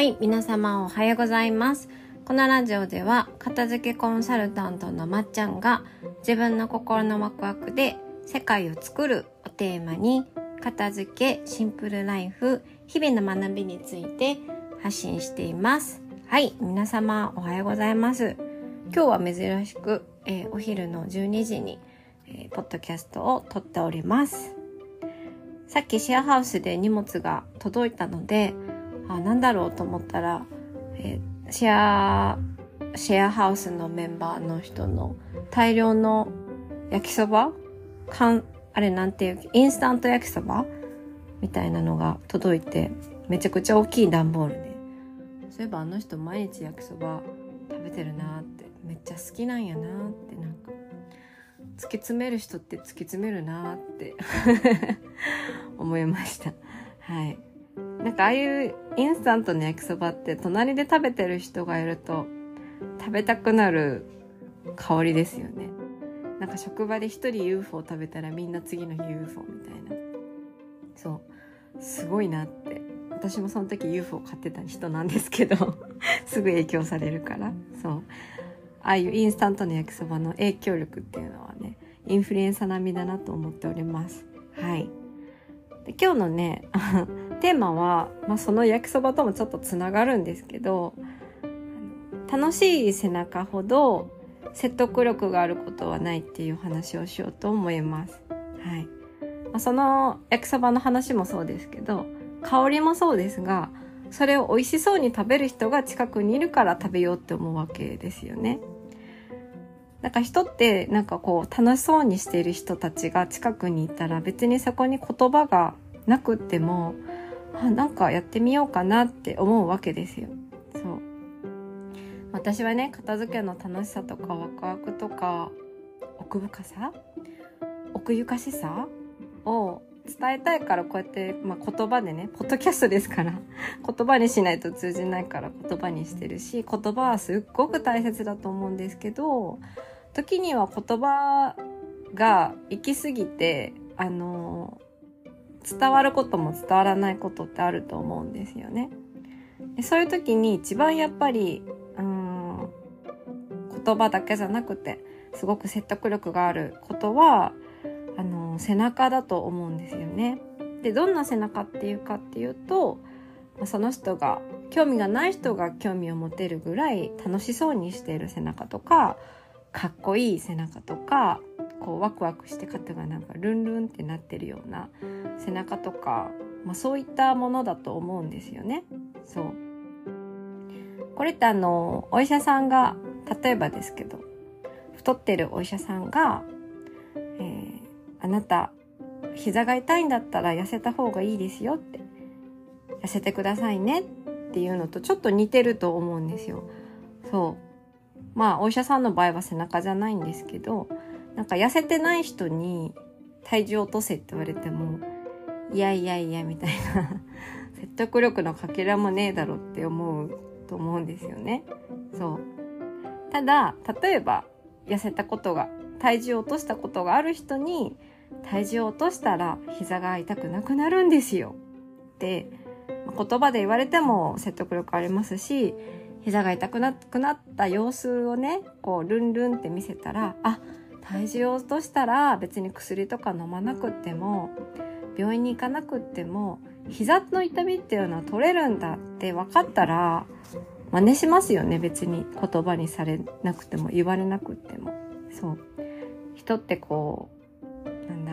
はい、皆様おはようございます。このラジオでは、片付けコンサルタントのまっちゃんが、自分の心のワクワクで世界を作るをテーマに、片付け、シンプルライフ、日々の学びについて発信しています。はい、皆様おはようございます。今日は珍しく、えーお昼の12時に、えーポッドキャストを撮っております。さっきシェアハウスで荷物が届いたので、あ、なんだろうと思ったら、えーシェア、シェアハウスのメンバーの人の大量の焼きそばかん、あれなんていう、インスタント焼きそばみたいなのが届いて、めちゃくちゃ大きい段ボールで。そういえばあの人毎日焼きそば食べてるなって、めっちゃ好きなんやなってなんか、突き詰める人って突き詰めるなって 思いました。はい。なんかああいうインスタントの焼きそばって隣で食べてる人がいると食べたくなる香りですよね。なんか職場で一人 UFO 食べたらみんな次の日 UFO みたいな。そう。すごいなって。私もその時 UFO 買ってた人なんですけど、すぐ影響されるから。そう。ああいうインスタントの焼きそばの影響力っていうのはね、インフルエンサ並みだなと思っております。はい。で今日のね、テーマは、まあ、その焼きそばともちょっとつながるんですけど、楽しい背中ほど説得力があることはないっていう話をしようと思います。はい。まあ、その焼きそばの話もそうですけど、香りもそうですが、それを美味しそうに食べる人が近くにいるから食べようって思うわけですよね。なんか人ってなんかこう楽しそうにしている人たちが近くにいたら別にそこに言葉がなくってもあなんかやってみようかなって思うわけですよ。そう。私はね、片付けの楽しさとかワクワクとか奥深さ奥ゆかしさを伝えたいからこうやって、まあ、言葉でね、ポッドキャストですから、言葉にしないと通じないから言葉にしてるし、言葉はすっごく大切だと思うんですけど、時には言葉が行き過ぎて、あの伝わることも伝わらないことってあると思うんですよね。でそういう時に一番やっぱり、うん、言葉だけじゃなくて、すごく説得力があることは、あの、背中だと思うんですよね。で、どんな背中っていうかっていうと、その人が、興味がない人が興味を持てるぐらい楽しそうにしている背中とか、かっこいい背中とか、こうワクワクして肩がなんかルンルンってなってるような背中とか、まあそういったものだと思うんですよね。そう。これってあの、お医者さんが、例えばですけど、太ってるお医者さんが、えーあなた、膝が痛いんだったら痩せた方がいいですよって、痩せてくださいねっていうのとちょっと似てると思うんですよ。そう。まあ、お医者さんの場合は背中じゃないんですけど、なんか痩せてない人に体重落とせって言われても、いやいやいやみたいな、説得力のかけらもねえだろって思うと思うんですよね。そう。ただ、例えば、痩せたことが、体重を落としたことがある人に、体重を落としたら膝が痛くなくなるんですよ。って、まあ言葉で言われても説得力ありますし、膝が痛くなくなった様子をね、こう、ルンルンって見せたら、あ、体重を落としたら別に薬とか飲まなくっても、病院に行かなくっても、膝の痛みっていうのは取れるんだって分かったら、真似しますよね、別に言葉にされなくても、言われなくっても。そう。人ってこう、なんだ？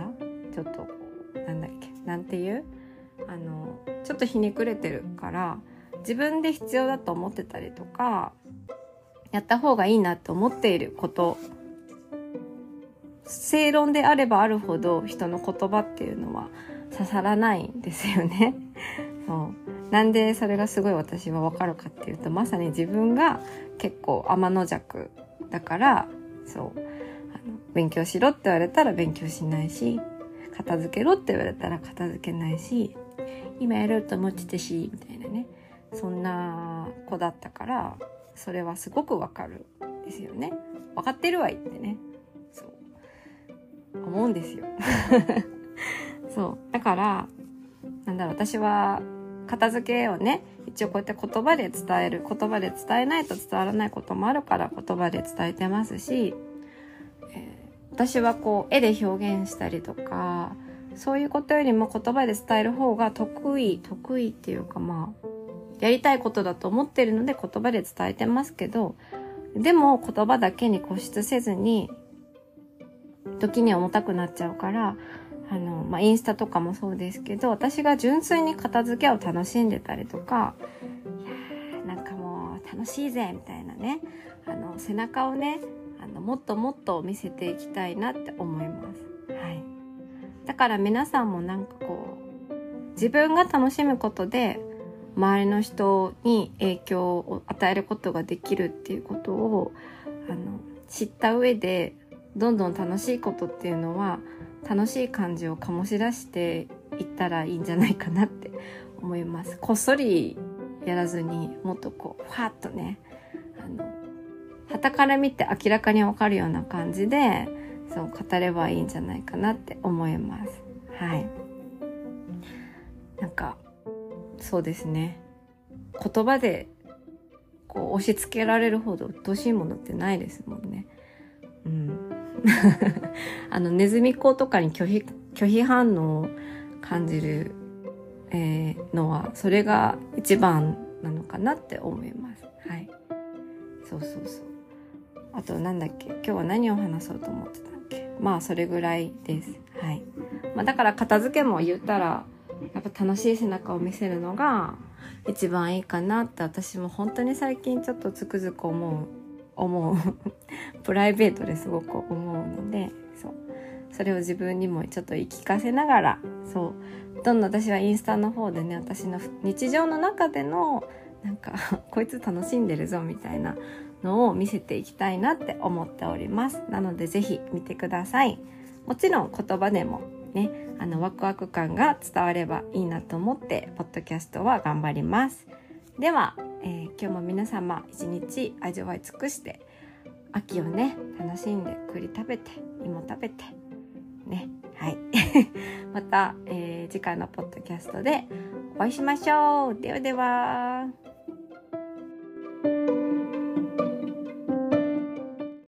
ちょっとこう、なんだっけ？なんていう？あの、ちょっとひねくれてるから、自分で必要だと思ってたりとか、やった方がいいなって思っていること、正論であればあるほど人の言葉っていうのは刺さらないんですよね。そう。なんでそれがすごい私はわかるかっていうと、まさに自分が結構天の弱だから、そう。あの勉強しろって言われたら勉強しないし、片付けろって言われたら片付けないし、今やろうと思ってたし、みたいなね。そんな子だったから、それはすごくわかるんですよね。わかってるわいってね。そう。思うんですよ。そう。だから、なんだろう、私は片付けをね一応こうやって言葉で伝える言葉で伝えないと伝わらないこともあるから言葉で伝えてますし、えー、私はこう絵で表現したりとかそういうことよりも言葉で伝える方が得意得意っていうかまあやりたいことだと思ってるので言葉で伝えてますけどでも言葉だけに固執せずに時に重たくなっちゃうからあの、まあ、インスタとかもそうですけど私が純粋に片付けを楽しんでたりとかいやなんかもう楽しいぜみたいなねあの背中をねあのもっともっと見せていきたいなって思います。はい、だから皆さんもなんかこう自分が楽しむことで周りの人に影響を与えることができるっていうことをあの知った上でどんどん楽しいことっていうのは楽しい感じを醸し出していったらいいんじゃないかなって思います。こっそりやらずにもっとこうファッとねあの旗から見て明らかにわかるような感じでそう語ればいいんじゃないかなって思います。はい。なんかそうですね言葉でこう押し付けられるほど鬱陶しいものってないですもんね。うん、あのネズミ講とかに拒否拒否反応を感じる、えー、のはそれが一番なのかなって思います。はい。そうそうそう。あとなんだっけ？今日は何を話そうと思ってたっけ？まあそれぐらいです。はい。まあだから片付けも言ったらやっぱ楽しい背中を見せるのが一番いいかなって私も本当に最近ちょっとつくづく思う思う。プライベートですごく思うのでそう。それを自分にもちょっと言い聞かせながらそう。どんどん私はインスタの方でね私の日常の中でのなんか こいつ楽しんでるぞみたいなのを見せていきたいなって思っております。なので是非見てください。もちろん言葉でもねあのワクワク感が伝わればいいなと思ってポッドキャストは頑張ります。では、えー、今日も皆様一日味わい尽くして秋をね楽しんで栗食べて芋食べてねはい。また、えー、次回のポッドキャストでお会いしましょう。ではでは。